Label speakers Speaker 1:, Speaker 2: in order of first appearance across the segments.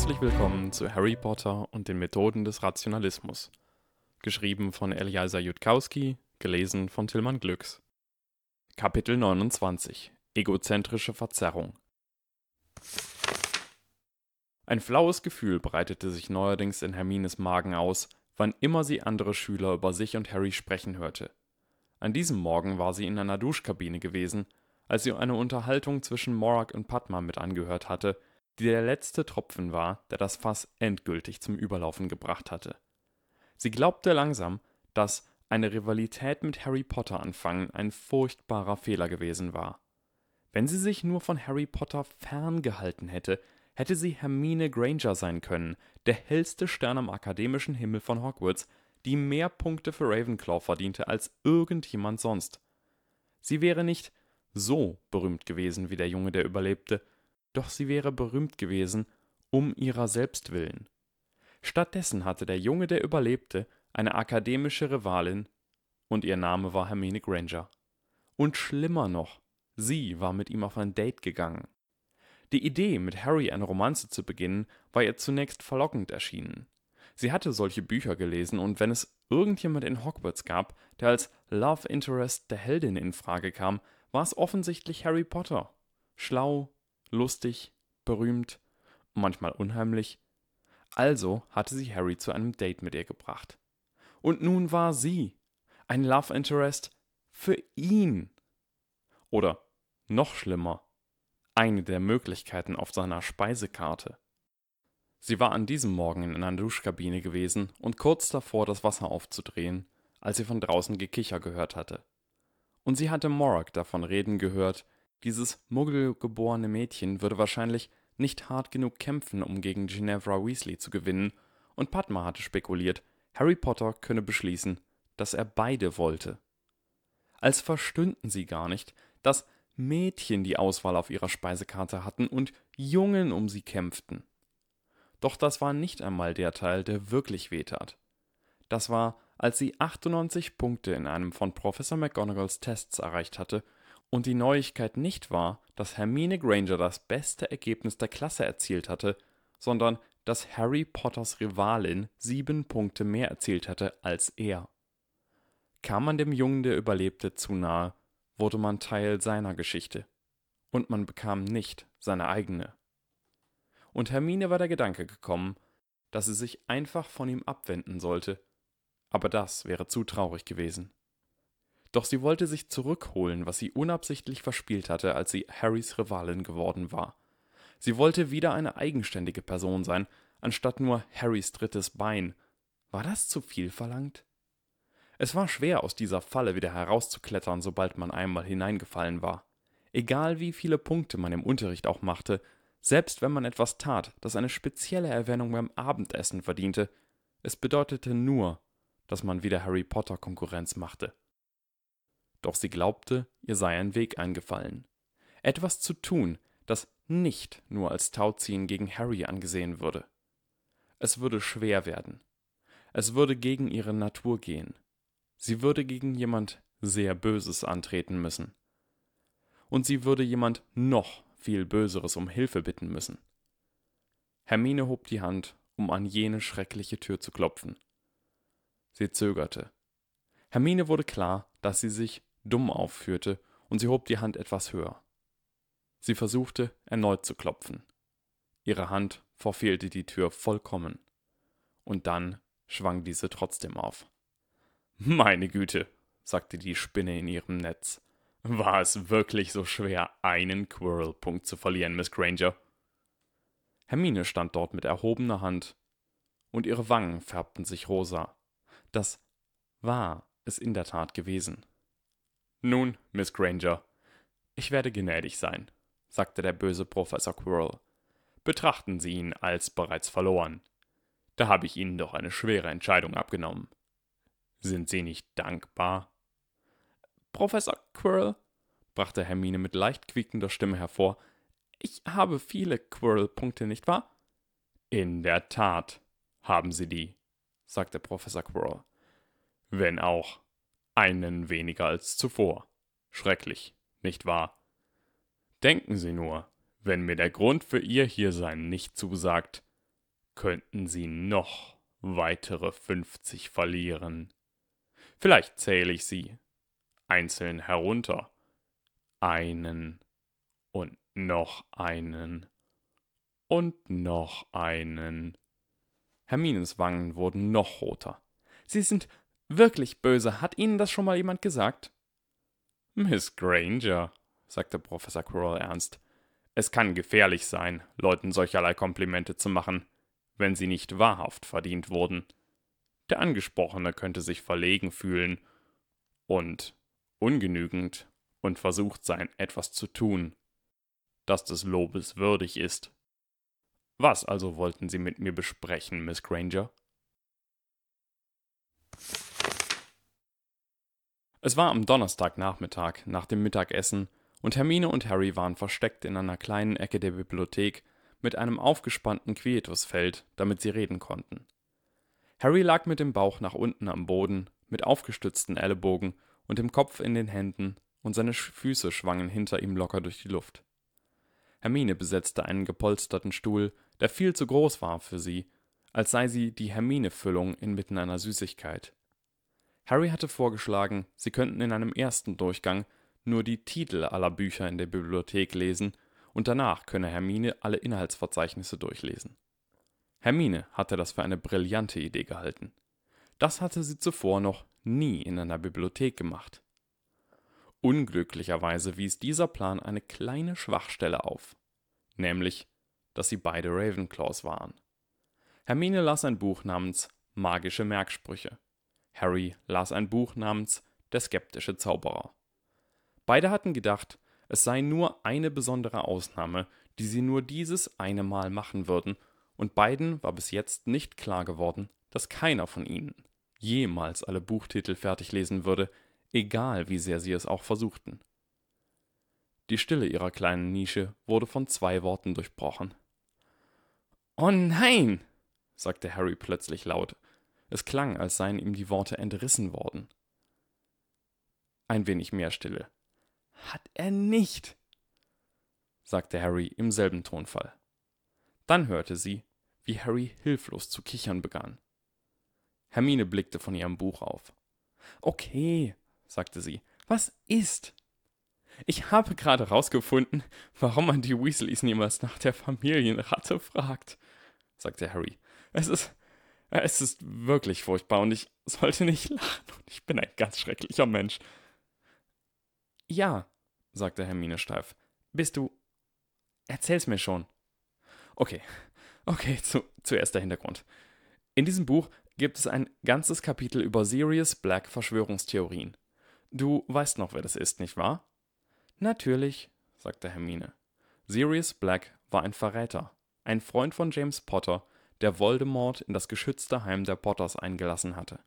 Speaker 1: Herzlich willkommen zu Harry Potter und den Methoden des Rationalismus. Geschrieben von Eliasa Jutkowski, gelesen von Tillmann Glücks. Kapitel 29 Egozentrische Verzerrung Ein flaues Gefühl breitete sich neuerdings in Hermines Magen aus, wann immer sie andere Schüler über sich und Harry sprechen hörte. An diesem Morgen war sie in einer Duschkabine gewesen, als sie eine Unterhaltung zwischen Morag und Padma mit angehört hatte, die der letzte Tropfen war, der das Fass endgültig zum Überlaufen gebracht hatte. Sie glaubte langsam, dass eine Rivalität mit Harry Potter anfangen ein furchtbarer Fehler gewesen war. Wenn sie sich nur von Harry Potter ferngehalten hätte, hätte sie Hermine Granger sein können, der hellste Stern am akademischen Himmel von Hogwarts, die mehr Punkte für Ravenclaw verdiente als irgendjemand sonst. Sie wäre nicht so berühmt gewesen wie der Junge, der überlebte, doch sie wäre berühmt gewesen um ihrer selbst willen. Stattdessen hatte der Junge, der überlebte, eine akademische Rivalin, und ihr Name war Hermine Granger. Und schlimmer noch, sie war mit ihm auf ein Date gegangen. Die Idee, mit Harry eine Romanze zu beginnen, war ihr zunächst verlockend erschienen. Sie hatte solche Bücher gelesen, und wenn es irgendjemand in Hogwarts gab, der als Love Interest der Heldin in Frage kam, war es offensichtlich Harry Potter. Schlau, lustig, berühmt, manchmal unheimlich. Also hatte sie Harry zu einem Date mit ihr gebracht. Und nun war sie ein Love Interest für ihn. Oder noch schlimmer, eine der Möglichkeiten auf seiner Speisekarte. Sie war an diesem Morgen in einer Duschkabine gewesen und kurz davor, das Wasser aufzudrehen, als sie von draußen Gekicher gehört hatte. Und sie hatte Morag davon reden gehört, dieses muggelgeborene Mädchen würde wahrscheinlich nicht hart genug kämpfen, um gegen Ginevra Weasley zu gewinnen, und Padma hatte spekuliert, Harry Potter könne beschließen, dass er beide wollte. Als verstünden sie gar nicht, dass Mädchen die Auswahl auf ihrer Speisekarte hatten und Jungen um sie kämpften. Doch das war nicht einmal der Teil, der wirklich wehtat. Das war, als sie 98 Punkte in einem von Professor McGonagalls Tests erreicht hatte und die Neuigkeit nicht war, dass Hermine Granger das beste Ergebnis der Klasse erzielt hatte, sondern dass Harry Potters Rivalin sieben Punkte mehr erzielt hatte als er. Kam man dem Jungen, der überlebte, zu nahe, wurde man Teil seiner Geschichte. Und man bekam nicht seine eigene. Und Hermine war der Gedanke gekommen, dass sie sich einfach von ihm abwenden sollte, aber das wäre zu traurig gewesen. Doch sie wollte sich zurückholen, was sie unabsichtlich verspielt hatte, als sie Harrys Rivalin geworden war. Sie wollte wieder eine eigenständige Person sein, anstatt nur Harrys drittes Bein. War das zu viel verlangt? Es war schwer, aus dieser Falle wieder herauszuklettern, sobald man einmal hineingefallen war. Egal wie viele Punkte man im Unterricht auch machte, selbst wenn man etwas tat, das eine spezielle Erwähnung beim Abendessen verdiente, es bedeutete nur, dass man wieder Harry Potter Konkurrenz machte doch sie glaubte, ihr sei ein Weg eingefallen. Etwas zu tun, das nicht nur als Tauziehen gegen Harry angesehen würde. Es würde schwer werden. Es würde gegen ihre Natur gehen. Sie würde gegen jemand sehr Böses antreten müssen. Und sie würde jemand noch viel Böseres um Hilfe bitten müssen. Hermine hob die Hand, um an jene schreckliche Tür zu klopfen. Sie zögerte. Hermine wurde klar, dass sie sich dumm aufführte, und sie hob die Hand etwas höher. Sie versuchte, erneut zu klopfen. Ihre Hand verfehlte die Tür vollkommen. Und dann schwang diese trotzdem auf. Meine Güte, sagte die Spinne in ihrem Netz. War es wirklich so schwer, einen Quirrell-Punkt zu verlieren, Miss Granger? Hermine stand dort mit erhobener Hand, und ihre Wangen färbten sich rosa. Das war es in der Tat gewesen. Nun, Miss Granger, ich werde gnädig sein, sagte der böse Professor Quirrell. Betrachten Sie ihn als bereits verloren. Da habe ich Ihnen doch eine schwere Entscheidung abgenommen. Sind Sie nicht dankbar? Professor Quirrell, brachte Hermine mit leicht quiekender Stimme hervor, ich habe viele Quirrell-Punkte, nicht wahr? In der Tat haben Sie die, sagte Professor Quirrell. Wenn auch einen weniger als zuvor. Schrecklich, nicht wahr? Denken Sie nur, wenn mir der Grund für Ihr Hiersein nicht zusagt, könnten Sie noch weitere 50 verlieren. Vielleicht zähle ich sie einzeln herunter. Einen und noch einen und noch einen. Hermines Wangen wurden noch roter. Sie sind wirklich böse. Hat Ihnen das schon mal jemand gesagt? Miss Granger, sagte Professor Quirrell ernst, es kann gefährlich sein, Leuten solcherlei Komplimente zu machen, wenn sie nicht wahrhaft verdient wurden. Der Angesprochene könnte sich verlegen fühlen und ungenügend und versucht sein, etwas zu tun, das des Lobes würdig ist. Was also wollten Sie mit mir besprechen, Miss Granger? Es war am Donnerstagnachmittag nach dem Mittagessen, und Hermine und Harry waren versteckt in einer kleinen Ecke der Bibliothek mit einem aufgespannten Quietusfeld, damit sie reden konnten. Harry lag mit dem Bauch nach unten am Boden, mit aufgestützten Ellenbogen und dem Kopf in den Händen, und seine Füße schwangen hinter ihm locker durch die Luft. Hermine besetzte einen gepolsterten Stuhl, der viel zu groß war für sie, als sei sie die Hermine-Füllung inmitten einer Süßigkeit. Harry hatte vorgeschlagen, sie könnten in einem ersten Durchgang nur die Titel aller Bücher in der Bibliothek lesen, und danach könne Hermine alle Inhaltsverzeichnisse durchlesen. Hermine hatte das für eine brillante Idee gehalten. Das hatte sie zuvor noch nie in einer Bibliothek gemacht. Unglücklicherweise wies dieser Plan eine kleine Schwachstelle auf, nämlich, dass sie beide Ravenclaws waren. Hermine las ein Buch namens Magische Merksprüche. Harry las ein Buch namens Der skeptische Zauberer. Beide hatten gedacht, es sei nur eine besondere Ausnahme, die sie nur dieses eine Mal machen würden, und beiden war bis jetzt nicht klar geworden, dass keiner von ihnen jemals alle Buchtitel fertig lesen würde, egal wie sehr sie es auch versuchten. Die Stille ihrer kleinen Nische wurde von zwei Worten durchbrochen. Oh nein, sagte Harry plötzlich laut. Es klang, als seien ihm die Worte entrissen worden. Ein wenig mehr Stille. Hat er nicht, sagte Harry im selben Tonfall. Dann hörte sie, wie Harry hilflos zu kichern begann. Hermine blickte von ihrem Buch auf. Okay, sagte sie, was ist? Ich habe gerade rausgefunden, warum man die Weasleys niemals nach der Familienratte fragt, sagte Harry. Es ist. Es ist wirklich furchtbar und ich sollte nicht lachen und ich bin ein ganz schrecklicher Mensch. Ja, sagte Hermine steif. Bist du. Erzähl's mir schon. Okay, okay, zu, zuerst der Hintergrund. In diesem Buch gibt es ein ganzes Kapitel über Sirius Black Verschwörungstheorien. Du weißt noch, wer das ist, nicht wahr? Natürlich, sagte Hermine. Sirius Black war ein Verräter, ein Freund von James Potter, der Voldemort in das geschützte Heim der Potters eingelassen hatte.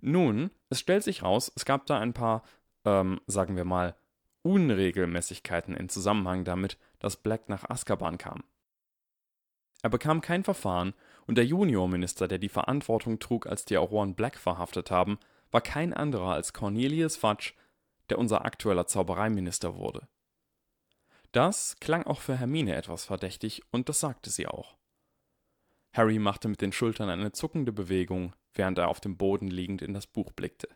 Speaker 1: Nun, es stellt sich raus, es gab da ein paar, ähm, sagen wir mal, Unregelmäßigkeiten in Zusammenhang damit, dass Black nach Azkaban kam. Er bekam kein Verfahren und der Juniorminister, der die Verantwortung trug, als die Auroren Black verhaftet haben, war kein anderer als Cornelius Fudge, der unser aktueller Zaubereiminister wurde. Das klang auch für Hermine etwas verdächtig und das sagte sie auch. Harry machte mit den Schultern eine zuckende Bewegung, während er auf dem Boden liegend in das Buch blickte.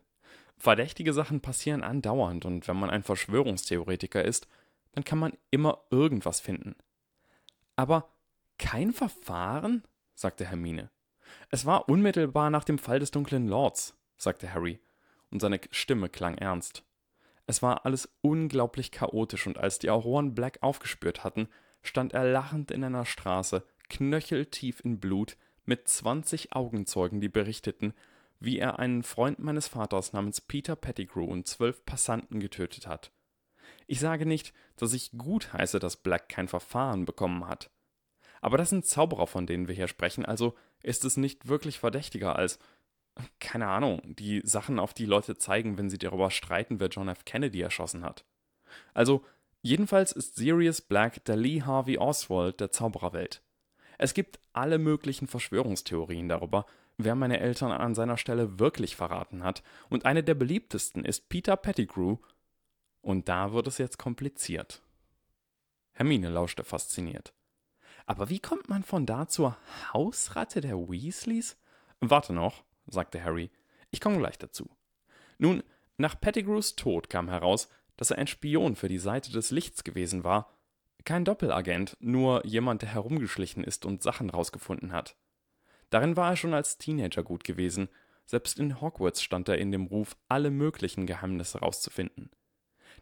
Speaker 1: Verdächtige Sachen passieren andauernd und wenn man ein Verschwörungstheoretiker ist, dann kann man immer irgendwas finden. Aber kein Verfahren? sagte Hermine. Es war unmittelbar nach dem Fall des dunklen Lords, sagte Harry, und seine Stimme klang ernst. Es war alles unglaublich chaotisch, und als die Auroren Black aufgespürt hatten, stand er lachend in einer Straße, knöcheltief in Blut, mit zwanzig Augenzeugen, die berichteten, wie er einen Freund meines Vaters namens Peter Pettigrew und zwölf Passanten getötet hat. Ich sage nicht, dass ich gut heiße, dass Black kein Verfahren bekommen hat. Aber das sind Zauberer, von denen wir hier sprechen, also ist es nicht wirklich verdächtiger als, keine Ahnung, die Sachen, auf die Leute zeigen, wenn sie darüber streiten, wer John F. Kennedy erschossen hat. Also, jedenfalls ist Sirius Black der Lee Harvey Oswald der Zaubererwelt. Es gibt alle möglichen Verschwörungstheorien darüber, wer meine Eltern an seiner Stelle wirklich verraten hat, und eine der beliebtesten ist Peter Pettigrew, und da wird es jetzt kompliziert. Hermine lauschte fasziniert. Aber wie kommt man von da zur Hausratte der Weasleys? Warte noch, sagte Harry. Ich komme gleich dazu. Nun, nach Pettigrews Tod kam heraus, dass er ein Spion für die Seite des Lichts gewesen war. Kein Doppelagent, nur jemand, der herumgeschlichen ist und Sachen rausgefunden hat. Darin war er schon als Teenager gut gewesen, selbst in Hogwarts stand er in dem Ruf, alle möglichen Geheimnisse rauszufinden.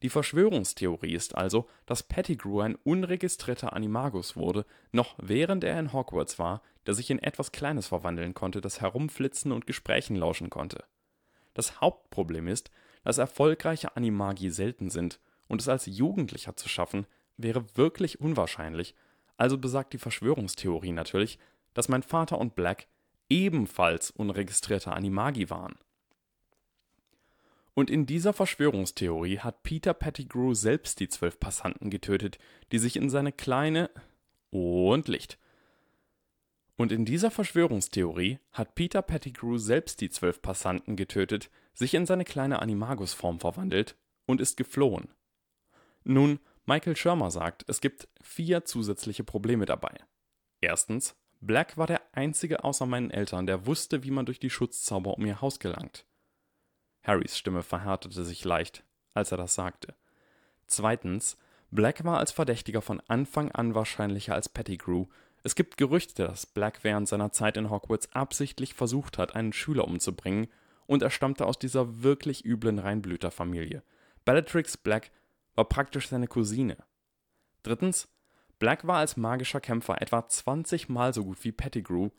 Speaker 1: Die Verschwörungstheorie ist also, dass Pettigrew ein unregistrierter Animagus wurde, noch während er in Hogwarts war, der sich in etwas Kleines verwandeln konnte, das herumflitzen und Gesprächen lauschen konnte. Das Hauptproblem ist, dass erfolgreiche Animagi selten sind, und es als Jugendlicher zu schaffen, wäre wirklich unwahrscheinlich, also besagt die Verschwörungstheorie natürlich, dass mein Vater und Black ebenfalls unregistrierte Animagi waren. Und in dieser Verschwörungstheorie hat Peter Pettigrew selbst die zwölf Passanten getötet, die sich in seine kleine und Licht. Und in dieser Verschwörungstheorie hat Peter Pettigrew selbst die zwölf Passanten getötet, sich in seine kleine Animagus-Form verwandelt und ist geflohen. Nun, Michael Schirmer sagt, es gibt vier zusätzliche Probleme dabei. Erstens, Black war der einzige außer meinen Eltern, der wusste, wie man durch die Schutzzauber um ihr Haus gelangt. Harrys Stimme verhärtete sich leicht, als er das sagte. Zweitens, Black war als Verdächtiger von Anfang an wahrscheinlicher als Pettigrew. Es gibt Gerüchte, dass Black während seiner Zeit in Hogwarts absichtlich versucht hat, einen Schüler umzubringen, und er stammte aus dieser wirklich üblen Reinblüterfamilie. Bellatrix Black war praktisch seine Cousine. Drittens, Black war als magischer Kämpfer etwa 20 Mal so gut wie Pettigrew,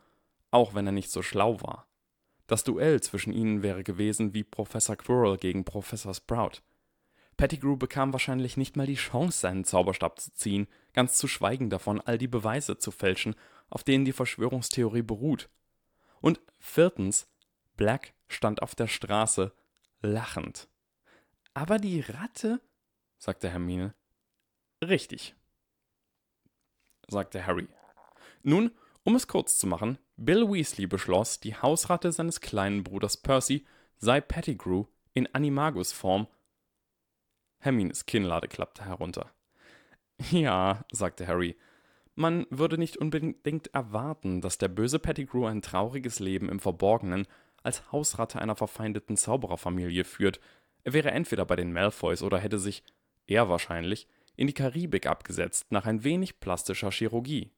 Speaker 1: auch wenn er nicht so schlau war. Das Duell zwischen ihnen wäre gewesen wie Professor Quirrell gegen Professor Sprout. Pettigrew bekam wahrscheinlich nicht mal die Chance, seinen Zauberstab zu ziehen, ganz zu schweigen davon, all die Beweise zu fälschen, auf denen die Verschwörungstheorie beruht. Und viertens, Black stand auf der Straße, lachend. Aber die Ratte? Sagte Hermine. Richtig, sagte Harry. Nun, um es kurz zu machen, Bill Weasley beschloss, die Hausratte seines kleinen Bruders Percy sei Pettigrew in Animagus-Form. Hermines Kinnlade klappte herunter. Ja, sagte Harry, man würde nicht unbedingt erwarten, dass der böse Pettigrew ein trauriges Leben im Verborgenen als Hausratte einer verfeindeten Zaubererfamilie führt. Er wäre entweder bei den Malfoys oder hätte sich, eher wahrscheinlich, in die Karibik abgesetzt nach ein wenig plastischer Chirurgie.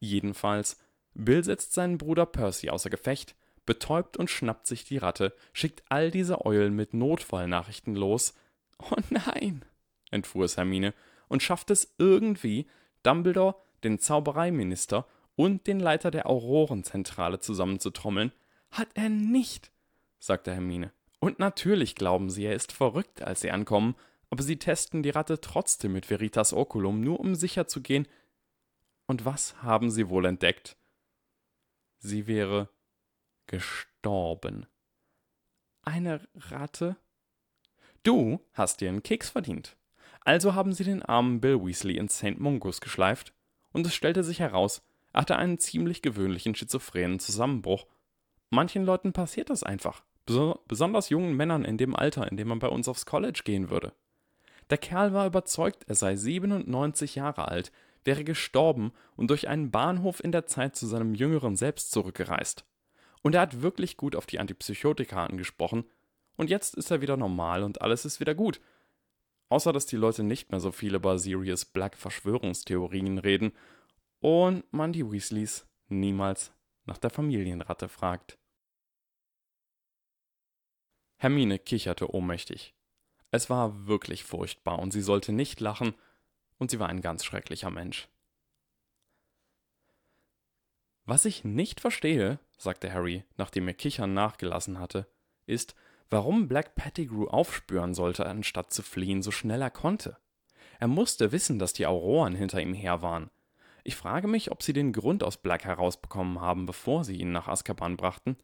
Speaker 1: Jedenfalls, Bill setzt seinen Bruder Percy außer Gefecht, betäubt und schnappt sich die Ratte, schickt all diese Eulen mit Notfallnachrichten los. Oh nein, entfuhr es Hermine und schafft es irgendwie, Dumbledore, den Zaubereiminister und den Leiter der Aurorenzentrale zusammenzutrommeln. Hat er nicht, sagte Hermine. Und natürlich glauben sie, er ist verrückt, als sie ankommen, aber sie testen die Ratte trotzdem mit Veritas Oculum, nur um sicher zu gehen. Und was haben sie wohl entdeckt? Sie wäre gestorben. Eine Ratte? Du hast dir einen Keks verdient. Also haben sie den armen Bill Weasley ins St. Mungus geschleift, und es stellte sich heraus, er hatte einen ziemlich gewöhnlichen schizophrenen Zusammenbruch. Manchen Leuten passiert das einfach, besonders jungen Männern in dem Alter, in dem man bei uns aufs College gehen würde. Der Kerl war überzeugt, er sei 97 Jahre alt, wäre gestorben und durch einen Bahnhof in der Zeit zu seinem jüngeren Selbst zurückgereist. Und er hat wirklich gut auf die Antipsychotika angesprochen, und jetzt ist er wieder normal und alles ist wieder gut. Außer dass die Leute nicht mehr so viel über Sirius Black Verschwörungstheorien reden und man die Weasleys niemals nach der Familienratte fragt. Hermine kicherte ohnmächtig. Es war wirklich furchtbar und sie sollte nicht lachen, und sie war ein ganz schrecklicher Mensch. Was ich nicht verstehe, sagte Harry, nachdem er Kichern nachgelassen hatte, ist, warum Black Pettigrew aufspüren sollte, anstatt zu fliehen, so schnell er konnte. Er musste wissen, dass die Auroren hinter ihm her waren. Ich frage mich, ob sie den Grund aus Black herausbekommen haben, bevor sie ihn nach Azkaban brachten.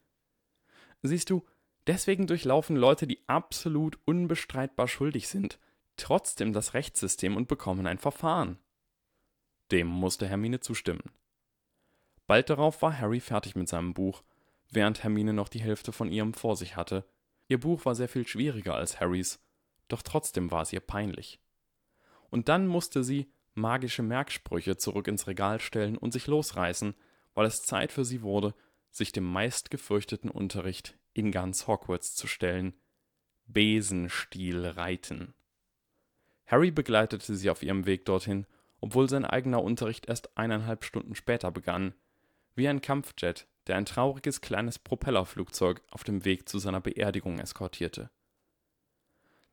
Speaker 1: Siehst du, Deswegen durchlaufen Leute, die absolut unbestreitbar schuldig sind, trotzdem das Rechtssystem und bekommen ein Verfahren. Dem musste Hermine zustimmen. Bald darauf war Harry fertig mit seinem Buch, während Hermine noch die Hälfte von ihrem vor sich hatte. Ihr Buch war sehr viel schwieriger als Harrys, doch trotzdem war es ihr peinlich. Und dann musste sie, magische Merksprüche zurück ins Regal stellen und sich losreißen, weil es Zeit für sie wurde, sich dem meistgefürchteten Unterricht in ganz Hogwarts zu stellen: Besenstiel reiten. Harry begleitete sie auf ihrem Weg dorthin, obwohl sein eigener Unterricht erst eineinhalb Stunden später begann, wie ein Kampfjet, der ein trauriges kleines Propellerflugzeug auf dem Weg zu seiner Beerdigung eskortierte.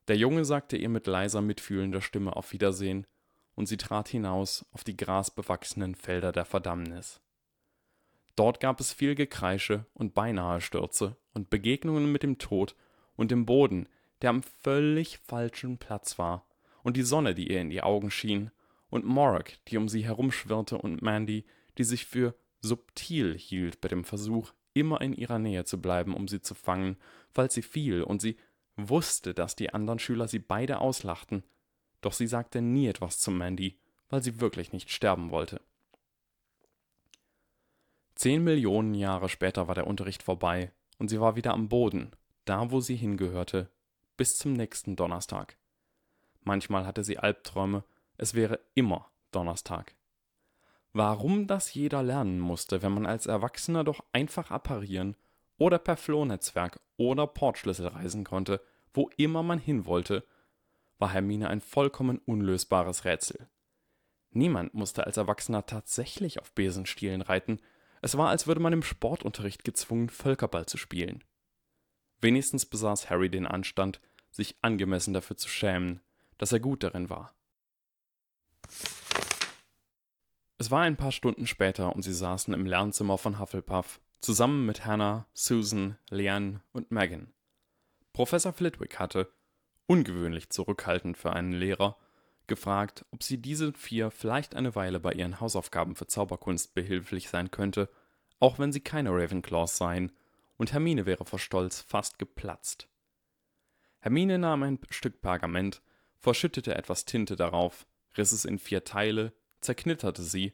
Speaker 1: Der Junge sagte ihr mit leiser, mitfühlender Stimme auf Wiedersehen, und sie trat hinaus auf die grasbewachsenen Felder der Verdammnis. Dort gab es viel Gekreische und beinahe Stürze und Begegnungen mit dem Tod und dem Boden, der am völlig falschen Platz war, und die Sonne, die ihr in die Augen schien, und Morag, die um sie herumschwirrte, und Mandy, die sich für subtil hielt bei dem Versuch, immer in ihrer Nähe zu bleiben, um sie zu fangen, falls sie fiel, und sie wusste, dass die anderen Schüler sie beide auslachten, doch sie sagte nie etwas zu Mandy, weil sie wirklich nicht sterben wollte. Zehn Millionen Jahre später war der Unterricht vorbei und sie war wieder am Boden, da wo sie hingehörte, bis zum nächsten Donnerstag. Manchmal hatte sie Albträume, es wäre immer Donnerstag. Warum das jeder lernen musste, wenn man als Erwachsener doch einfach apparieren oder per Flohnetzwerk oder Portschlüssel reisen konnte, wo immer man hin wollte, war Hermine ein vollkommen unlösbares Rätsel. Niemand musste als Erwachsener tatsächlich auf Besenstielen reiten, es war, als würde man im Sportunterricht gezwungen, Völkerball zu spielen. Wenigstens besaß Harry den Anstand, sich angemessen dafür zu schämen, dass er gut darin war. Es war ein paar Stunden später und sie saßen im Lernzimmer von Hufflepuff, zusammen mit Hannah, Susan, Leanne und Megan. Professor Flitwick hatte, ungewöhnlich zurückhaltend für einen Lehrer, gefragt, ob sie diese vier vielleicht eine Weile bei ihren Hausaufgaben für Zauberkunst behilflich sein könnte, auch wenn sie keine Ravenclaws seien, und Hermine wäre vor Stolz fast geplatzt. Hermine nahm ein Stück Pergament, verschüttete etwas Tinte darauf, riss es in vier Teile, zerknitterte sie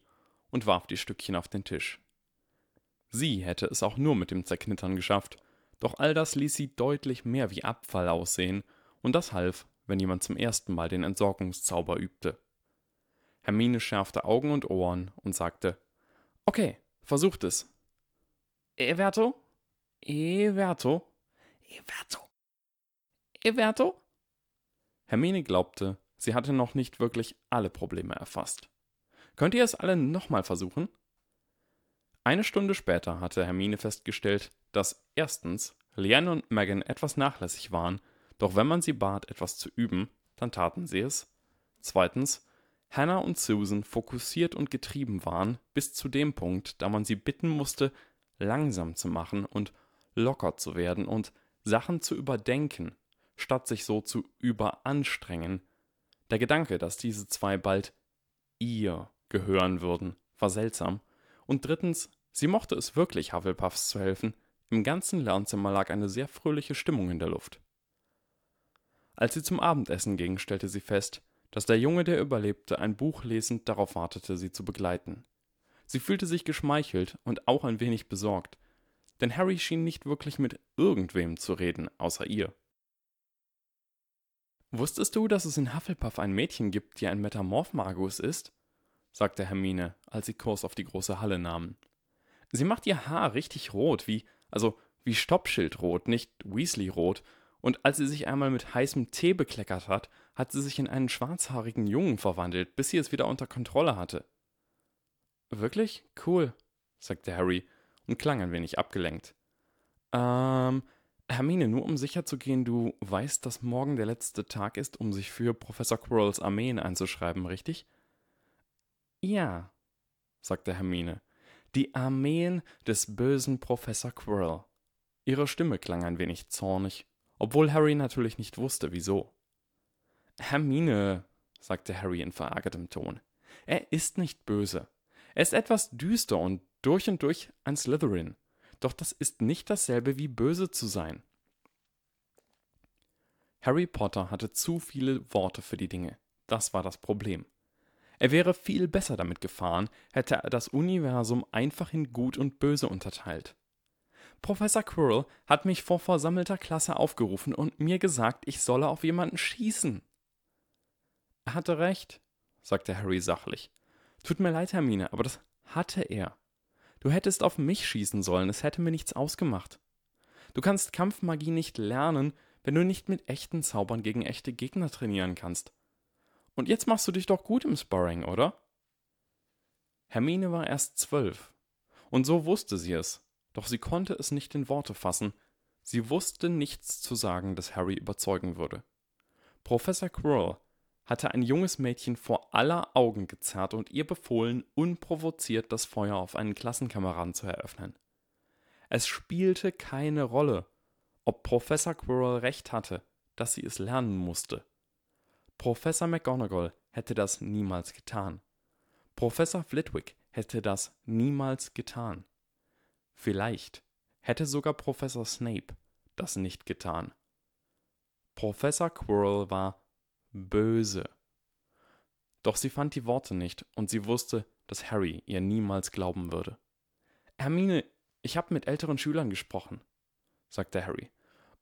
Speaker 1: und warf die Stückchen auf den Tisch. Sie hätte es auch nur mit dem Zerknittern geschafft, doch all das ließ sie deutlich mehr wie Abfall aussehen, und das half, wenn jemand zum ersten Mal den Entsorgungszauber übte. Hermine schärfte Augen und Ohren und sagte: Okay, versucht es. Everto? Everto? Everto? Everto? Hermine glaubte, sie hatte noch nicht wirklich alle Probleme erfasst. Könnt ihr es alle nochmal versuchen? Eine Stunde später hatte Hermine festgestellt, dass erstens Leanne und Megan etwas nachlässig waren doch wenn man sie bat, etwas zu üben, dann taten sie es. Zweitens, Hannah und Susan fokussiert und getrieben waren, bis zu dem Punkt, da man sie bitten musste, langsam zu machen und locker zu werden und Sachen zu überdenken, statt sich so zu überanstrengen. Der Gedanke, dass diese zwei bald ihr gehören würden, war seltsam. Und drittens, sie mochte es wirklich, Hufflepuffs zu helfen. Im ganzen Lernzimmer lag eine sehr fröhliche Stimmung in der Luft. Als sie zum Abendessen ging, stellte sie fest, dass der Junge, der überlebte, ein Buch lesend darauf wartete, sie zu begleiten. Sie fühlte sich geschmeichelt und auch ein wenig besorgt, denn Harry schien nicht wirklich mit irgendwem zu reden, außer ihr. Wusstest du, dass es in Hufflepuff ein Mädchen gibt, die ein Metamorph-Magus ist? sagte Hermine, als sie Kurs auf die große Halle nahmen. Sie macht ihr Haar richtig rot, wie, also wie Stoppschildrot, nicht Weasley-rot, und als sie sich einmal mit heißem Tee bekleckert hat, hat sie sich in einen schwarzhaarigen Jungen verwandelt, bis sie es wieder unter Kontrolle hatte. Wirklich? Cool, sagte Harry und klang ein wenig abgelenkt. Ähm, Hermine, nur um sicher zu gehen, du weißt, dass morgen der letzte Tag ist, um sich für Professor Quirrells Armeen einzuschreiben, richtig? Ja, sagte Hermine. Die Armeen des bösen Professor Quirrell. Ihre Stimme klang ein wenig zornig obwohl Harry natürlich nicht wusste, wieso. Hermine, sagte Harry in verärgertem Ton, er ist nicht böse. Er ist etwas düster und durch und durch ein Slytherin. Doch das ist nicht dasselbe wie böse zu sein. Harry Potter hatte zu viele Worte für die Dinge. Das war das Problem. Er wäre viel besser damit gefahren, hätte er das Universum einfach in Gut und Böse unterteilt. Professor Quirrell hat mich vor versammelter Klasse aufgerufen und mir gesagt, ich solle auf jemanden schießen. Er hatte recht, sagte Harry sachlich. Tut mir leid, Hermine, aber das hatte er. Du hättest auf mich schießen sollen, es hätte mir nichts ausgemacht. Du kannst Kampfmagie nicht lernen, wenn du nicht mit echten Zaubern gegen echte Gegner trainieren kannst. Und jetzt machst du dich doch gut im Sparring, oder? Hermine war erst zwölf. Und so wusste sie es. Doch sie konnte es nicht in Worte fassen. Sie wusste nichts zu sagen, das Harry überzeugen würde. Professor Quirrell hatte ein junges Mädchen vor aller Augen gezerrt und ihr befohlen, unprovoziert das Feuer auf einen Klassenkameraden zu eröffnen. Es spielte keine Rolle, ob Professor Quirrell recht hatte, dass sie es lernen musste. Professor McGonagall hätte das niemals getan. Professor Flitwick hätte das niemals getan. Vielleicht hätte sogar Professor Snape das nicht getan. Professor Quirrell war böse. Doch sie fand die Worte nicht und sie wusste, dass Harry ihr niemals glauben würde. Hermine, ich habe mit älteren Schülern gesprochen, sagte Harry.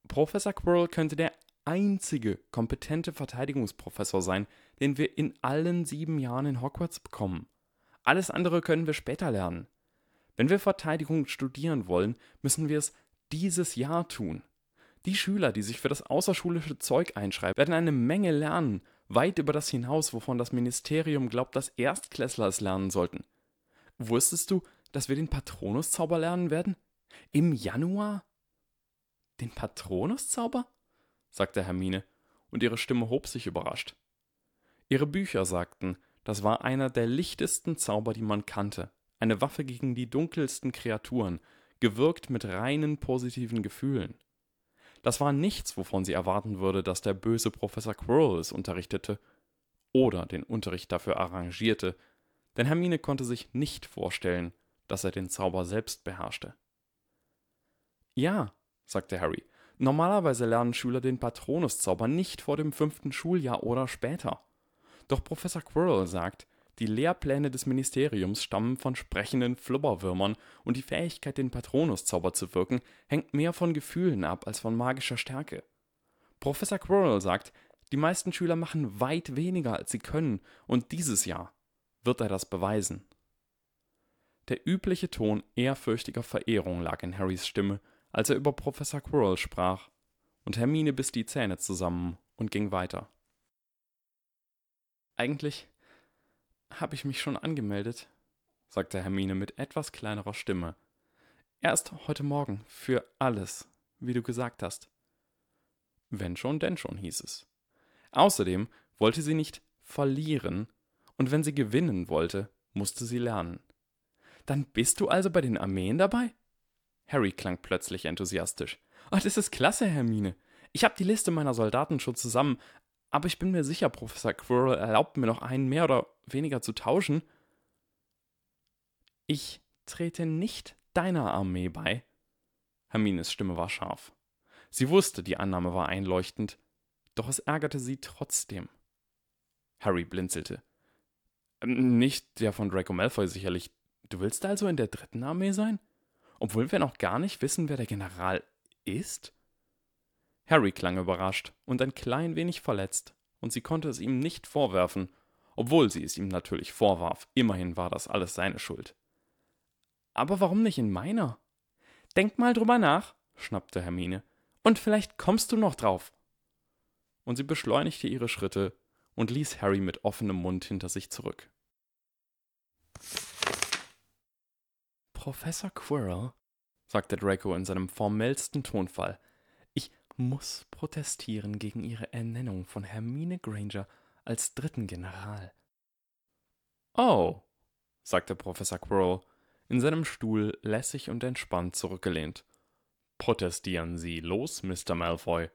Speaker 1: Professor Quirrell könnte der einzige kompetente Verteidigungsprofessor sein, den wir in allen sieben Jahren in Hogwarts bekommen. Alles andere können wir später lernen. Wenn wir Verteidigung studieren wollen, müssen wir es dieses Jahr tun. Die Schüler, die sich für das außerschulische Zeug einschreiben, werden eine Menge lernen, weit über das hinaus, wovon das Ministerium glaubt, dass Erstklässler es lernen sollten. Wusstest du, dass wir den Patronuszauber lernen werden? Im Januar? Den Patronuszauber? sagte Hermine, und ihre Stimme hob sich überrascht. Ihre Bücher sagten, das war einer der lichtesten Zauber, die man kannte, eine Waffe gegen die dunkelsten Kreaturen, gewirkt mit reinen positiven Gefühlen. Das war nichts, wovon sie erwarten würde, dass der böse Professor Quirrell es unterrichtete oder den Unterricht dafür arrangierte, denn Hermine konnte sich nicht vorstellen, dass er den Zauber selbst beherrschte. Ja, sagte Harry, normalerweise lernen Schüler den Patronuszauber nicht vor dem fünften Schuljahr oder später. Doch Professor Quirrell sagt, die Lehrpläne des Ministeriums stammen von sprechenden Flubberwürmern und die Fähigkeit, den Patronuszauber zu wirken, hängt mehr von Gefühlen ab als von magischer Stärke. Professor Quirrell sagt, die meisten Schüler machen weit weniger, als sie können, und dieses Jahr wird er das beweisen. Der übliche Ton ehrfürchtiger Verehrung lag in Harrys Stimme, als er über Professor Quirrell sprach, und Hermine biss die Zähne zusammen und ging weiter. Eigentlich habe ich mich schon angemeldet, sagte Hermine mit etwas kleinerer Stimme. Erst heute Morgen, für alles, wie du gesagt hast. Wenn schon, denn schon, hieß es. Außerdem wollte sie nicht verlieren, und wenn sie gewinnen wollte, musste sie lernen. Dann bist du also bei den Armeen dabei? Harry klang plötzlich enthusiastisch. Oh, das ist klasse, Hermine. Ich habe die Liste meiner Soldaten schon zusammen, aber ich bin mir sicher, Professor Quirrell erlaubt mir noch einen mehr oder weniger zu tauschen. Ich trete nicht deiner Armee bei. Hermines Stimme war scharf. Sie wusste, die Annahme war einleuchtend, doch es ärgerte sie trotzdem. Harry blinzelte. Nicht der von Draco Malfoy sicherlich. Du willst also in der dritten Armee sein? Obwohl wir noch gar nicht wissen, wer der General ist? Harry klang überrascht und ein klein wenig verletzt, und sie konnte es ihm nicht vorwerfen, obwohl sie es ihm natürlich vorwarf, immerhin war das alles seine Schuld. Aber warum nicht in meiner? Denk mal drüber nach, schnappte Hermine, und vielleicht kommst du noch drauf. Und sie beschleunigte ihre Schritte und ließ Harry mit offenem Mund hinter sich zurück. Professor Quirrell, sagte Draco in seinem formellsten Tonfall, muss protestieren gegen ihre Ernennung von Hermine Granger als dritten General. Oh, sagte Professor Quirrell, in seinem Stuhl lässig und entspannt zurückgelehnt. Protestieren Sie los, Mr. Malfoy.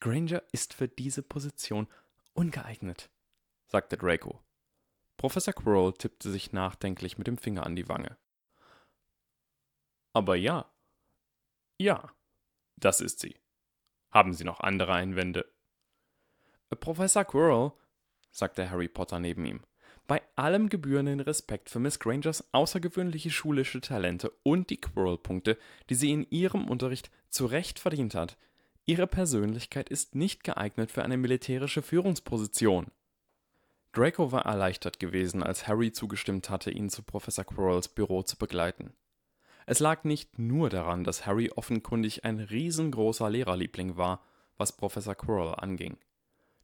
Speaker 1: Granger ist für diese Position ungeeignet, sagte Draco. Professor Quirrell tippte sich nachdenklich mit dem Finger an die Wange. Aber ja. Ja, das ist sie. Haben Sie noch andere Einwände? Äh, Professor Quirrell, sagte Harry Potter neben ihm, bei allem gebührenden Respekt für Miss Grangers außergewöhnliche schulische Talente und die Quirrell-Punkte, die sie in ihrem Unterricht zu Recht verdient hat, ihre Persönlichkeit ist nicht geeignet für eine militärische Führungsposition. Draco war erleichtert gewesen, als Harry zugestimmt hatte, ihn zu Professor Quirrells Büro zu begleiten. Es lag nicht nur daran, dass Harry offenkundig ein riesengroßer Lehrerliebling war, was Professor Quirrell anging.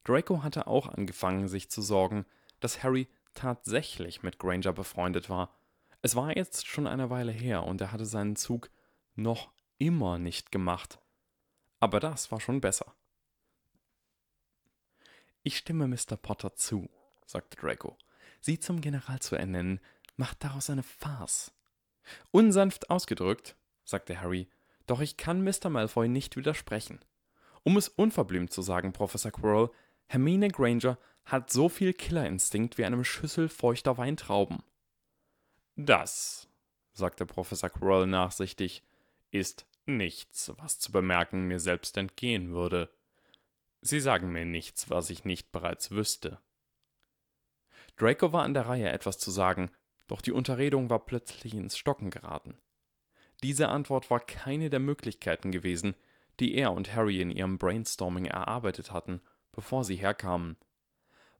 Speaker 1: Draco hatte auch angefangen, sich zu sorgen, dass Harry tatsächlich mit Granger befreundet war. Es war jetzt schon eine Weile her und er hatte seinen Zug noch immer nicht gemacht. Aber das war schon besser. Ich stimme Mr. Potter zu, sagte Draco. Sie zum General zu ernennen, macht daraus eine Farce. Unsanft ausgedrückt, sagte Harry, doch ich kann Mr. Malfoy nicht widersprechen. Um es unverblümt zu sagen, Professor Quirrell, Hermine Granger hat so viel Killerinstinkt wie eine Schüssel feuchter Weintrauben. Das, sagte Professor Quirrell nachsichtig, ist nichts, was zu bemerken mir selbst entgehen würde. Sie sagen mir nichts, was ich nicht bereits wüsste. Draco war an der Reihe, etwas zu sagen, doch die Unterredung war plötzlich ins Stocken geraten. Diese Antwort war keine der Möglichkeiten gewesen, die er und Harry in ihrem Brainstorming erarbeitet hatten, bevor sie herkamen.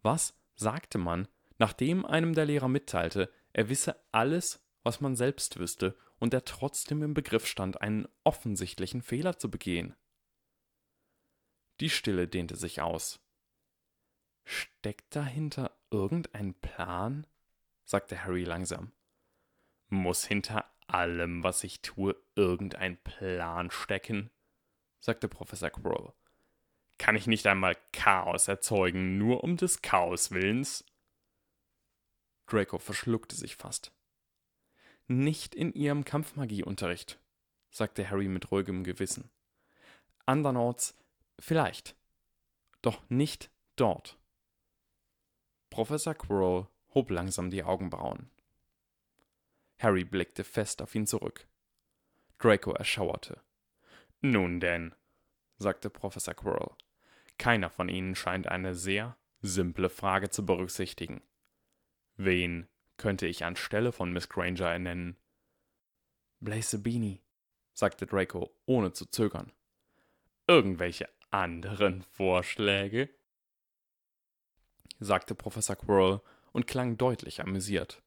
Speaker 1: Was sagte man, nachdem einem der Lehrer mitteilte, er wisse alles, was man selbst wüsste, und er trotzdem im Begriff stand, einen offensichtlichen Fehler zu begehen? Die Stille dehnte sich aus. Steckt dahinter irgendein Plan? Sagte Harry langsam. Muss hinter allem, was ich tue, irgendein Plan stecken? sagte Professor Quirrell. Kann ich nicht einmal Chaos erzeugen, nur um des Chaos willens? Draco verschluckte sich fast. Nicht in ihrem Kampfmagieunterricht, sagte Harry mit ruhigem Gewissen. Andernorts vielleicht, doch nicht dort. Professor Quirrell hob langsam die Augenbrauen. Harry blickte fest auf ihn zurück. Draco erschauerte. Nun denn, sagte Professor Quirrell, keiner von Ihnen scheint eine sehr simple Frage zu berücksichtigen. Wen könnte ich anstelle von Miss Granger ernennen? Blaze Sabini, sagte Draco, ohne zu zögern. Irgendwelche anderen Vorschläge? sagte Professor Quirrell und klang deutlich amüsiert.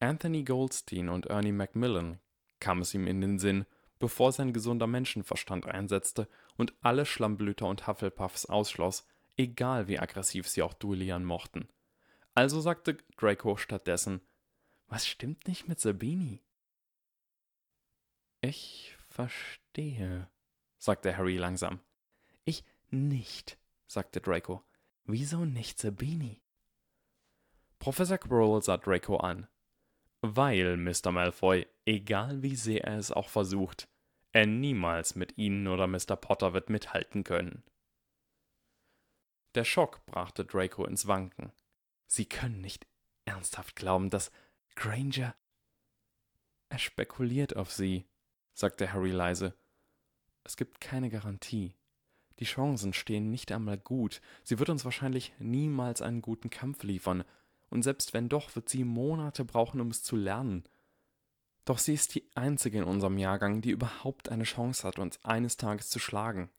Speaker 1: Anthony Goldstein und Ernie Macmillan kam es ihm in den Sinn, bevor sein gesunder Menschenverstand einsetzte und alle Schlammblüter und Hufflepuffs ausschloss, egal wie aggressiv sie auch duellieren mochten. Also sagte Draco stattdessen: Was stimmt nicht mit Sabini? Ich verstehe, sagte Harry langsam. Ich nicht, sagte Draco. Wieso nicht Sabini? Professor Quirrell sah Draco an. Weil, Mr. Malfoy, egal wie sehr er es auch versucht, er niemals mit Ihnen oder Mr. Potter wird mithalten können. Der Schock brachte Draco ins Wanken. Sie können nicht ernsthaft glauben, dass Granger. Er spekuliert auf Sie, sagte Harry leise. Es gibt keine Garantie. Die Chancen stehen nicht einmal gut. Sie wird uns wahrscheinlich niemals einen guten Kampf liefern, und selbst wenn doch, wird sie Monate brauchen, um es zu lernen. Doch sie ist die einzige in unserem Jahrgang, die überhaupt eine Chance hat, uns eines Tages zu schlagen.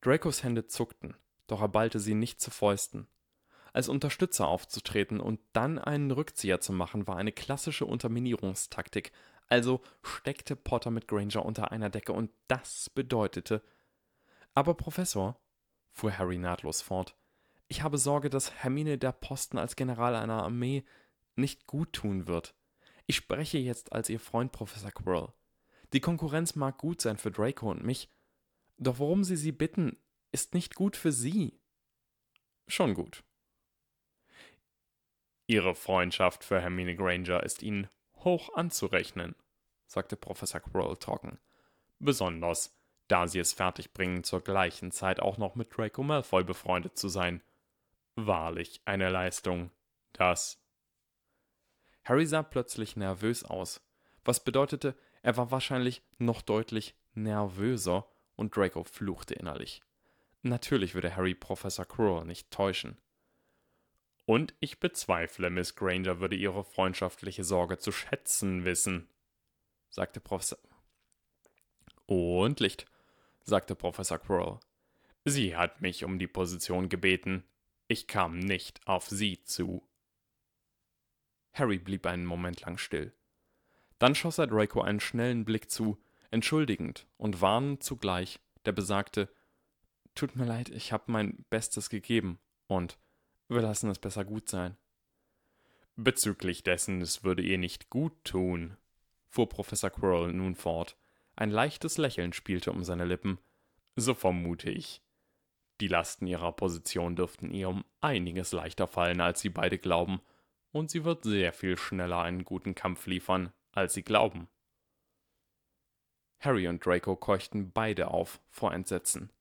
Speaker 1: Dracos Hände zuckten, doch er ballte sie nicht zu Fäusten. Als Unterstützer aufzutreten und dann einen Rückzieher zu machen, war eine klassische Unterminierungstaktik, also steckte Potter mit Granger unter einer Decke und das bedeutete. Aber Professor, fuhr Harry nahtlos fort, ich habe Sorge, dass Hermine der Posten als General einer Armee nicht gut tun wird. Ich spreche jetzt als Ihr Freund Professor Quirrell. Die Konkurrenz mag gut sein für Draco und mich, doch worum Sie sie bitten, ist nicht gut für Sie. Schon gut. Ihre Freundschaft für Hermine Granger ist Ihnen hoch anzurechnen, sagte Professor Quirrell trocken. Besonders, da Sie es fertigbringen, zur gleichen Zeit auch noch mit Draco Malfoy befreundet zu sein. Wahrlich eine Leistung. Das. Harry sah plötzlich nervös aus, was bedeutete, er war wahrscheinlich noch deutlich nervöser und Draco fluchte innerlich. Natürlich würde Harry Professor Quirrell nicht täuschen. Und ich bezweifle, Miss Granger würde ihre freundschaftliche Sorge zu schätzen wissen, sagte Professor. Und Licht, sagte Professor Quirrell. Sie hat mich um die Position gebeten. Ich kam nicht auf Sie zu. Harry blieb einen Moment lang still. Dann schoss er Draco einen schnellen Blick zu, entschuldigend und warnend zugleich, der besagte Tut mir leid, ich habe mein Bestes gegeben und wir lassen es besser gut sein. Bezüglich dessen, es würde ihr nicht gut tun, fuhr Professor Quirrell nun fort. Ein leichtes Lächeln spielte um seine Lippen. So vermute ich. Die Lasten ihrer Position dürften ihr um einiges leichter fallen, als sie beide glauben, und sie wird sehr viel schneller einen guten Kampf liefern, als sie glauben. Harry und Draco keuchten beide auf vor Entsetzen.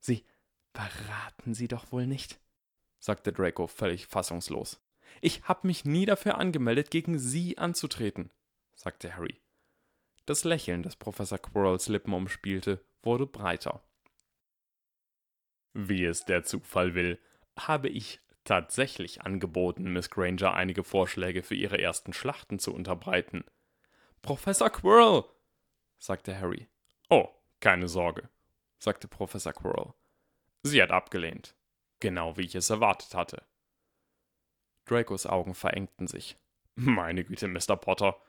Speaker 2: Sie verraten Sie doch wohl nicht,
Speaker 1: sagte Draco völlig fassungslos. Ich hab mich nie dafür angemeldet, gegen Sie anzutreten, sagte Harry. Das Lächeln, das Professor Quirrells Lippen umspielte, wurde breiter. Wie es der Zufall will, habe ich tatsächlich angeboten, Miss Granger einige Vorschläge für ihre ersten Schlachten zu unterbreiten. Professor Quirrell, sagte Harry. Oh, keine Sorge, sagte Professor Quirrell. Sie hat abgelehnt, genau wie ich es erwartet hatte. Dracos Augen verengten sich. Meine Güte, Mr. Potter,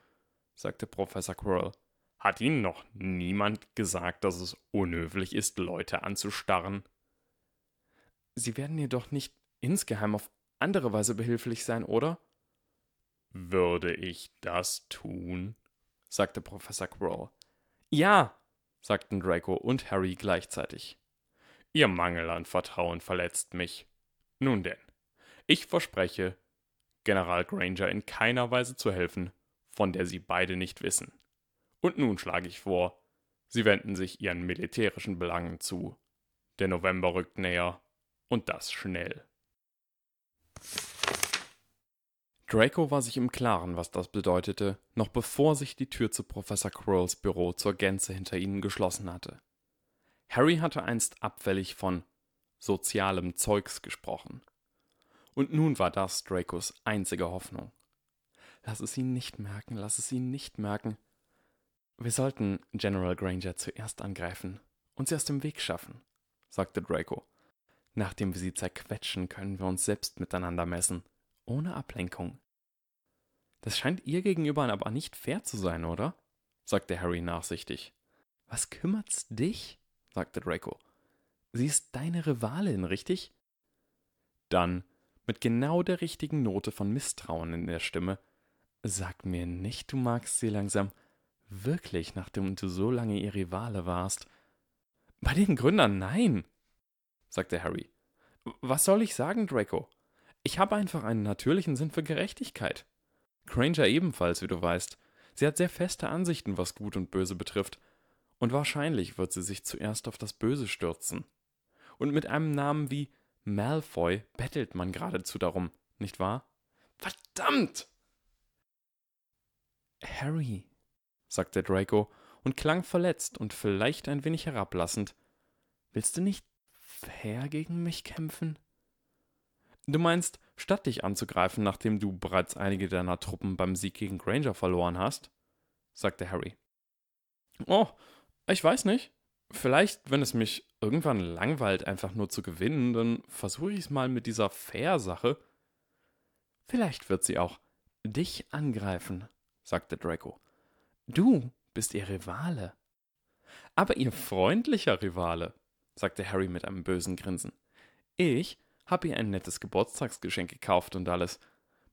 Speaker 1: sagte Professor Quirrell. Hat Ihnen noch niemand gesagt, dass es unhöflich ist, Leute anzustarren?
Speaker 2: Sie werden jedoch nicht insgeheim auf andere Weise behilflich sein, oder?
Speaker 1: Würde ich das tun? sagte Professor Quirrell.
Speaker 2: Ja, sagten Draco und Harry gleichzeitig.
Speaker 1: Ihr Mangel an Vertrauen verletzt mich. Nun denn, ich verspreche, General Granger in keiner Weise zu helfen, von der Sie beide nicht wissen. Und nun schlage ich vor, Sie wenden sich Ihren militärischen Belangen zu. Der November rückt näher, und das schnell. Draco war sich im Klaren, was das bedeutete, noch bevor sich die Tür zu Professor Quirrells Büro zur Gänze hinter ihnen geschlossen hatte. Harry hatte einst abfällig von sozialem Zeugs gesprochen. Und nun war das Dracos einzige Hoffnung.
Speaker 2: Lass es ihn nicht merken, lass es ihn nicht merken. Wir sollten General Granger zuerst angreifen und sie aus dem Weg schaffen, sagte Draco. Nachdem wir sie zerquetschen, können wir uns selbst miteinander messen, ohne Ablenkung.
Speaker 1: Das scheint ihr gegenüber aber nicht fair zu sein, oder? sagte Harry nachsichtig.
Speaker 2: Was kümmert's dich? sagte Draco. Sie ist deine Rivalin, richtig?
Speaker 1: Dann, mit genau der richtigen Note von Misstrauen in der Stimme,
Speaker 2: sag mir nicht, du magst sie langsam. Wirklich, nachdem du so lange ihr Rivale warst.
Speaker 1: Bei den Gründern nein, sagte Harry. Was soll ich sagen, Draco? Ich habe einfach einen natürlichen Sinn für Gerechtigkeit. Granger ebenfalls, wie du weißt. Sie hat sehr feste Ansichten, was Gut und Böse betrifft, und wahrscheinlich wird sie sich zuerst auf das Böse stürzen. Und mit einem Namen wie Malfoy bettelt man geradezu darum, nicht wahr? Verdammt!
Speaker 2: Harry,
Speaker 1: sagte Draco und klang verletzt und vielleicht ein wenig herablassend.
Speaker 2: Willst du nicht fair gegen mich kämpfen?
Speaker 1: Du meinst, statt dich anzugreifen, nachdem du bereits einige deiner Truppen beim Sieg gegen Granger verloren hast? sagte Harry. Oh, ich weiß nicht. Vielleicht, wenn es mich irgendwann langweilt, einfach nur zu gewinnen, dann versuche ich es mal mit dieser Fair-Sache.
Speaker 2: Vielleicht wird sie auch dich angreifen, sagte Draco. Du bist ihr Rivale.
Speaker 1: Aber ihr freundlicher Rivale, sagte Harry mit einem bösen Grinsen. Ich habe ihr ein nettes Geburtstagsgeschenk gekauft und alles.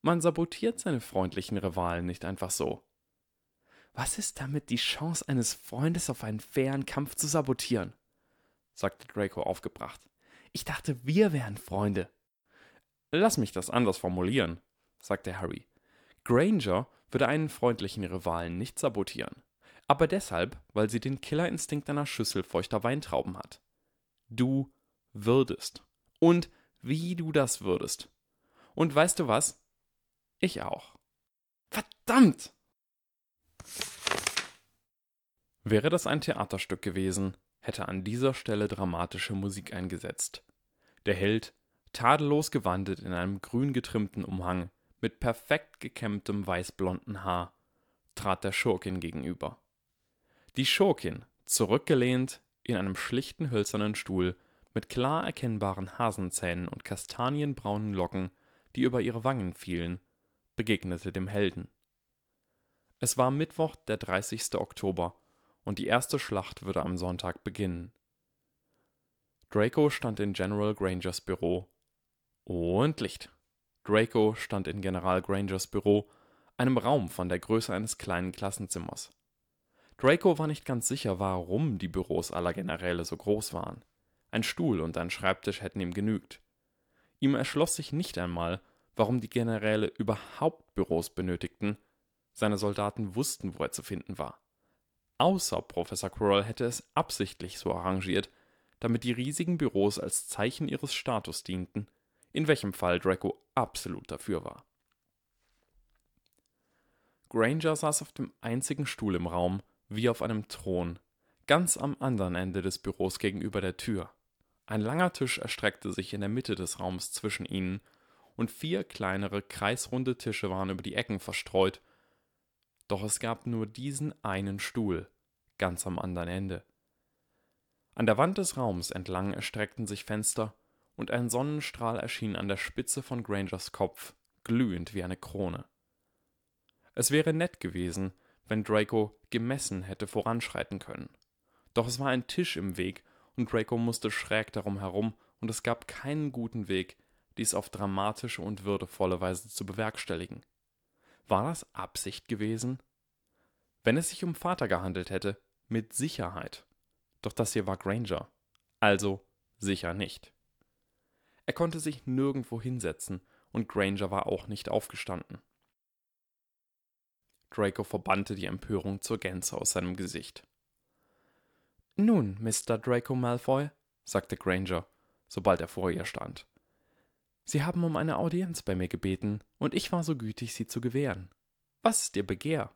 Speaker 1: Man sabotiert seine freundlichen Rivalen nicht einfach so.
Speaker 2: Was ist damit die Chance eines Freundes auf einen fairen Kampf zu sabotieren? sagte Draco aufgebracht. Ich dachte, wir wären Freunde.
Speaker 1: Lass mich das anders formulieren, sagte Harry. Granger würde einen freundlichen Rivalen nicht sabotieren, aber deshalb, weil sie den Killerinstinkt einer Schüssel feuchter Weintrauben hat. Du würdest. Und wie du das würdest. Und weißt du was? Ich auch. Verdammt! Wäre das ein Theaterstück gewesen, hätte an dieser Stelle dramatische Musik eingesetzt. Der Held, tadellos gewandet in einem grün getrimmten Umhang, mit perfekt gekämmtem weißblonden Haar, trat der Schurkin gegenüber. Die Schurkin, zurückgelehnt in einem schlichten hölzernen Stuhl, mit klar erkennbaren Hasenzähnen und kastanienbraunen Locken, die über ihre Wangen fielen, begegnete dem Helden. Es war Mittwoch, der 30. Oktober, und die erste Schlacht würde am Sonntag beginnen. Draco stand in General Grangers Büro. Und Licht. Draco stand in General Grangers Büro, einem Raum von der Größe eines kleinen Klassenzimmers. Draco war nicht ganz sicher, warum die Büros aller Generäle so groß waren. Ein Stuhl und ein Schreibtisch hätten ihm genügt. Ihm erschloss sich nicht einmal, warum die Generäle überhaupt Büros benötigten. Seine Soldaten wussten, wo er zu finden war. Außer Professor Quirrell hätte es absichtlich so arrangiert, damit die riesigen Büros als Zeichen ihres Status dienten, in welchem Fall Draco absolut dafür war. Granger saß auf dem einzigen Stuhl im Raum, wie auf einem Thron, ganz am anderen Ende des Büros gegenüber der Tür. Ein langer Tisch erstreckte sich in der Mitte des Raums zwischen ihnen, und vier kleinere, kreisrunde Tische waren über die Ecken verstreut, doch es gab nur diesen einen Stuhl, ganz am anderen Ende. An der Wand des Raums entlang erstreckten sich Fenster, und ein Sonnenstrahl erschien an der Spitze von Grangers Kopf, glühend wie eine Krone. Es wäre nett gewesen, wenn Draco gemessen hätte voranschreiten können. Doch es war ein Tisch im Weg, und Draco musste schräg darum herum, und es gab keinen guten Weg, dies auf dramatische und würdevolle Weise zu bewerkstelligen. War das Absicht gewesen? Wenn es sich um Vater gehandelt hätte, mit Sicherheit. Doch das hier war Granger. Also sicher nicht. Er konnte sich nirgendwo hinsetzen, und Granger war auch nicht aufgestanden. Draco verbannte die Empörung zur Gänze aus seinem Gesicht. Nun, Mr. Draco Malfoy, sagte Granger, sobald er vor ihr stand. Sie haben um eine Audienz bei mir gebeten, und ich war so gütig, sie zu gewähren. Was ist Ihr Begehr?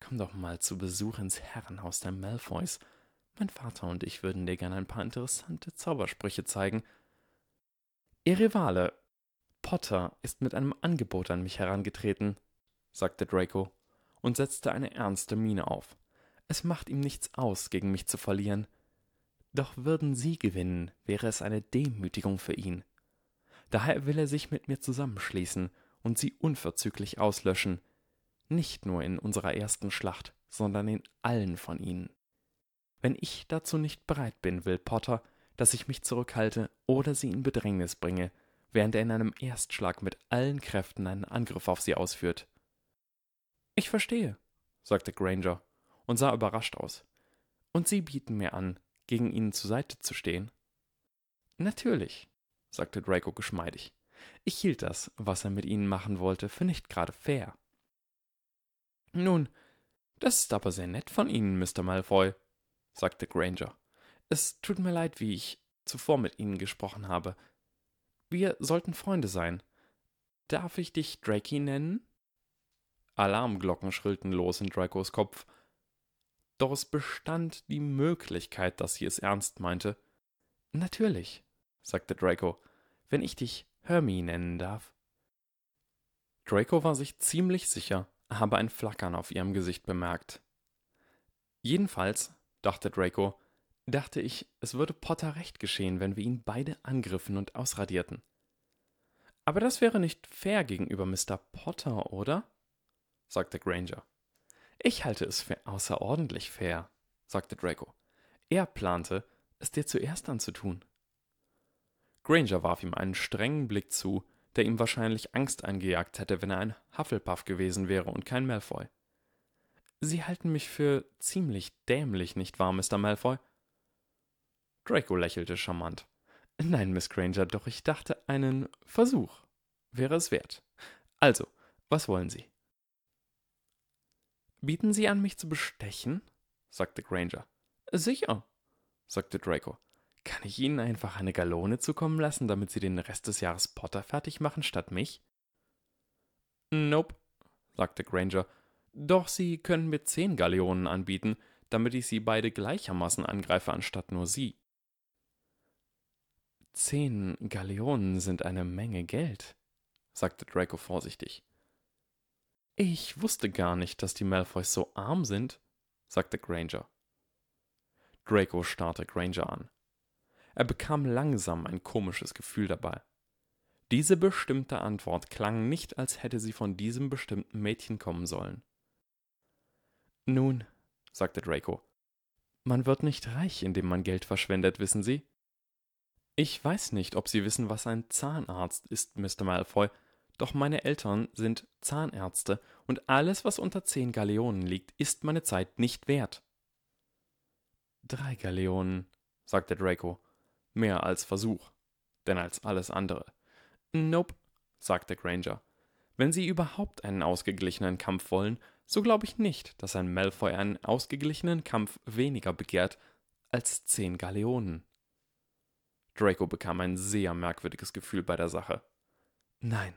Speaker 1: Komm doch mal zu Besuch ins Herrenhaus der Malfoys. Mein Vater und ich würden dir gern ein paar interessante Zaubersprüche zeigen. Ihr Rivale, Potter, ist mit einem Angebot an mich herangetreten, sagte Draco und setzte eine ernste Miene auf. Es macht ihm nichts aus, gegen mich zu verlieren. Doch würden Sie gewinnen, wäre es eine Demütigung für ihn. Daher will er sich mit mir zusammenschließen und Sie unverzüglich auslöschen, nicht nur in unserer ersten Schlacht, sondern in allen von ihnen. Wenn ich dazu nicht bereit bin, will Potter, dass ich mich zurückhalte oder sie in Bedrängnis bringe, während er in einem Erstschlag mit allen Kräften einen Angriff auf sie ausführt. Ich verstehe, sagte Granger und sah überrascht aus. Und Sie bieten mir an, gegen ihnen zur Seite zu stehen? Natürlich, sagte Draco geschmeidig. Ich hielt das, was er mit ihnen machen wollte, für nicht gerade fair. Nun, das ist aber sehr nett von Ihnen, Mr. Malfoy, sagte Granger. Es tut mir leid, wie ich zuvor mit Ihnen gesprochen habe. Wir sollten Freunde sein. Darf ich dich Drakey nennen? Alarmglocken schrillten los in Dracos Kopf. Doch es bestand die Möglichkeit, dass sie es ernst meinte. Natürlich, sagte Draco, wenn ich dich Hermie nennen darf. Draco war sich ziemlich sicher, habe ein Flackern auf ihrem Gesicht bemerkt. Jedenfalls, dachte Draco, dachte ich, es würde Potter recht geschehen, wenn wir ihn beide angriffen und ausradierten. Aber das wäre nicht fair gegenüber Mr. Potter, oder? Sagte Granger. Ich halte es für außerordentlich fair, sagte Draco. Er plante, es dir zuerst anzutun. Granger warf ihm einen strengen Blick zu, der ihm wahrscheinlich Angst eingejagt hätte, wenn er ein Hufflepuff gewesen wäre und kein Malfoy. Sie halten mich für ziemlich dämlich, nicht wahr, Mr. Malfoy? Draco lächelte charmant. Nein, Miss Granger, doch ich dachte, einen Versuch wäre es wert. Also, was wollen Sie? Bieten Sie an, mich zu bestechen? sagte Granger. Sicher, sagte Draco. Kann ich Ihnen einfach eine Galone zukommen lassen, damit Sie den Rest des Jahres Potter fertig machen statt mich? Nope, sagte Granger. Doch Sie können mir zehn Galeonen anbieten, damit ich Sie beide gleichermaßen angreife, anstatt nur Sie. Zehn Galeonen sind eine Menge Geld, sagte Draco vorsichtig. Ich wusste gar nicht, dass die Malfoys so arm sind, sagte Granger. Draco starrte Granger an. Er bekam langsam ein komisches Gefühl dabei. Diese bestimmte Antwort klang nicht, als hätte sie von diesem bestimmten Mädchen kommen sollen.
Speaker 2: Nun, sagte Draco, man wird nicht reich, indem man Geld verschwendet, wissen Sie? Ich weiß nicht, ob Sie wissen, was ein Zahnarzt ist, Mr. Malfoy, doch meine Eltern sind Zahnärzte und alles, was unter zehn Galeonen liegt, ist meine Zeit nicht wert.
Speaker 1: Drei Galeonen, sagte Draco, mehr als Versuch, denn als alles andere.
Speaker 2: Nope, sagte Granger. Wenn Sie überhaupt einen ausgeglichenen Kampf wollen, so glaube ich nicht, dass ein Malfoy einen ausgeglichenen Kampf weniger begehrt als zehn Galeonen.
Speaker 1: Draco bekam ein sehr merkwürdiges Gefühl bei der Sache.
Speaker 2: Nein,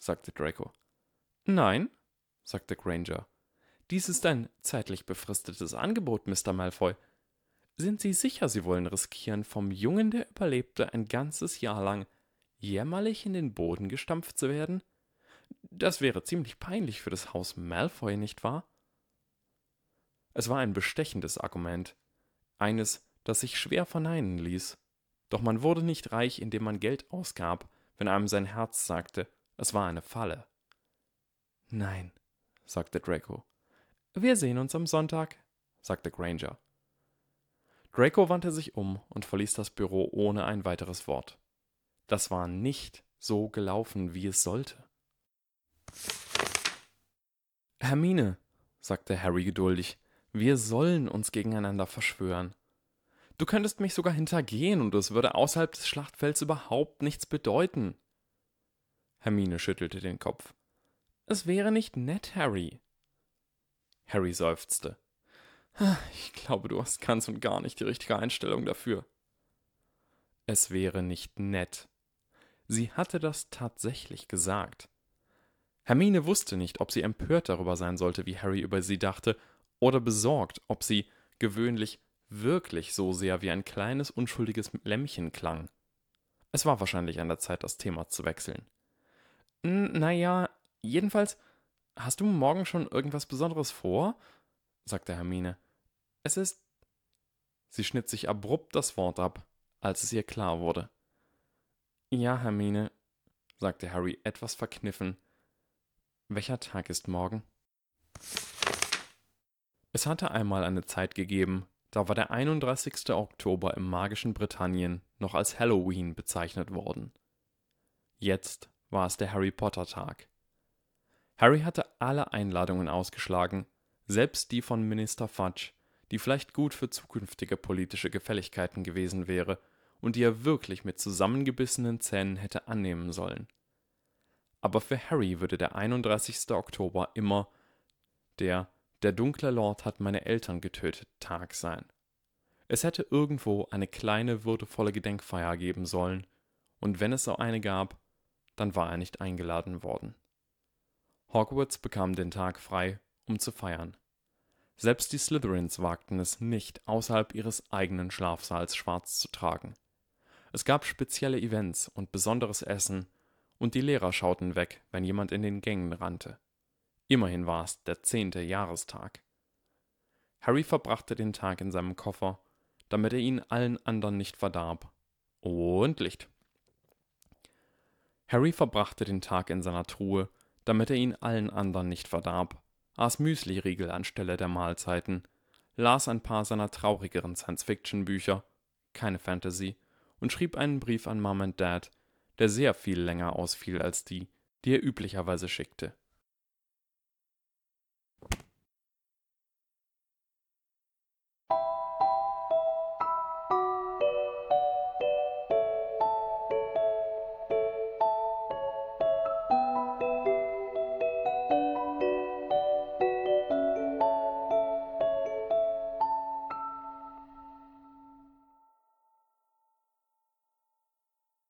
Speaker 2: sagte Draco.
Speaker 1: Nein, sagte Granger. Dies ist ein zeitlich befristetes Angebot, Mr. Malfoy. Sind Sie sicher, Sie wollen riskieren, vom Jungen, der überlebte, ein ganzes Jahr lang jämmerlich in den Boden gestampft zu werden? Das wäre ziemlich peinlich für das Haus Malfoy, nicht wahr? Es war ein bestechendes Argument, eines, das sich schwer verneinen ließ. Doch man wurde nicht reich, indem man Geld ausgab, wenn einem sein Herz sagte, es war eine Falle.
Speaker 2: Nein, sagte Draco.
Speaker 1: Wir sehen uns am Sonntag, sagte Granger. Draco wandte sich um und verließ das Büro ohne ein weiteres Wort. Das war nicht so gelaufen, wie es sollte.
Speaker 2: Hermine, sagte Harry geduldig, wir sollen uns gegeneinander verschwören. Du könntest mich sogar hintergehen und es würde außerhalb des Schlachtfelds überhaupt nichts bedeuten.
Speaker 1: Hermine schüttelte den Kopf.
Speaker 2: Es wäre nicht nett, Harry.
Speaker 1: Harry seufzte.
Speaker 2: Ich glaube, du hast ganz und gar nicht die richtige Einstellung dafür.
Speaker 1: Es wäre nicht nett. Sie hatte das tatsächlich gesagt. Hermine wusste nicht, ob sie empört darüber sein sollte, wie Harry über sie dachte, oder besorgt, ob sie gewöhnlich wirklich so sehr wie ein kleines unschuldiges Lämmchen klang. Es war wahrscheinlich an der Zeit, das Thema zu wechseln.
Speaker 2: Naja, jedenfalls, hast du morgen schon irgendwas Besonderes vor? sagte Hermine. Es ist.
Speaker 1: Sie schnitt sich abrupt das Wort ab, als es ihr klar wurde.
Speaker 2: Ja, Hermine, sagte Harry etwas verkniffen. Welcher Tag ist morgen?
Speaker 1: Es hatte einmal eine Zeit gegeben, da war der 31. Oktober im magischen Britannien noch als Halloween bezeichnet worden. Jetzt war es der Harry Potter Tag. Harry hatte alle Einladungen ausgeschlagen, selbst die von Minister Fudge, die vielleicht gut für zukünftige politische Gefälligkeiten gewesen wäre und die er wirklich mit zusammengebissenen Zähnen hätte annehmen sollen. Aber für Harry würde der 31. Oktober immer der Der dunkle Lord hat meine Eltern getötet Tag sein. Es hätte irgendwo eine kleine würdevolle Gedenkfeier geben sollen, und wenn es so eine gab, dann war er nicht eingeladen worden. Hogwarts bekam den Tag frei, um zu feiern. Selbst die Slytherins wagten es nicht, außerhalb ihres eigenen Schlafsaals schwarz zu tragen. Es gab spezielle Events und besonderes Essen, und die Lehrer schauten weg, wenn jemand in den Gängen rannte. Immerhin war es der zehnte Jahrestag. Harry verbrachte den Tag in seinem Koffer, damit er ihn allen anderen nicht verdarb. Und Licht. Harry verbrachte den Tag in seiner Truhe, damit er ihn allen anderen nicht verdarb, aß Müsliriegel anstelle der Mahlzeiten, las ein paar seiner traurigeren Science-Fiction-Bücher, keine Fantasy, und schrieb einen Brief an Mom und Dad, der sehr viel länger ausfiel als die, die er üblicherweise schickte.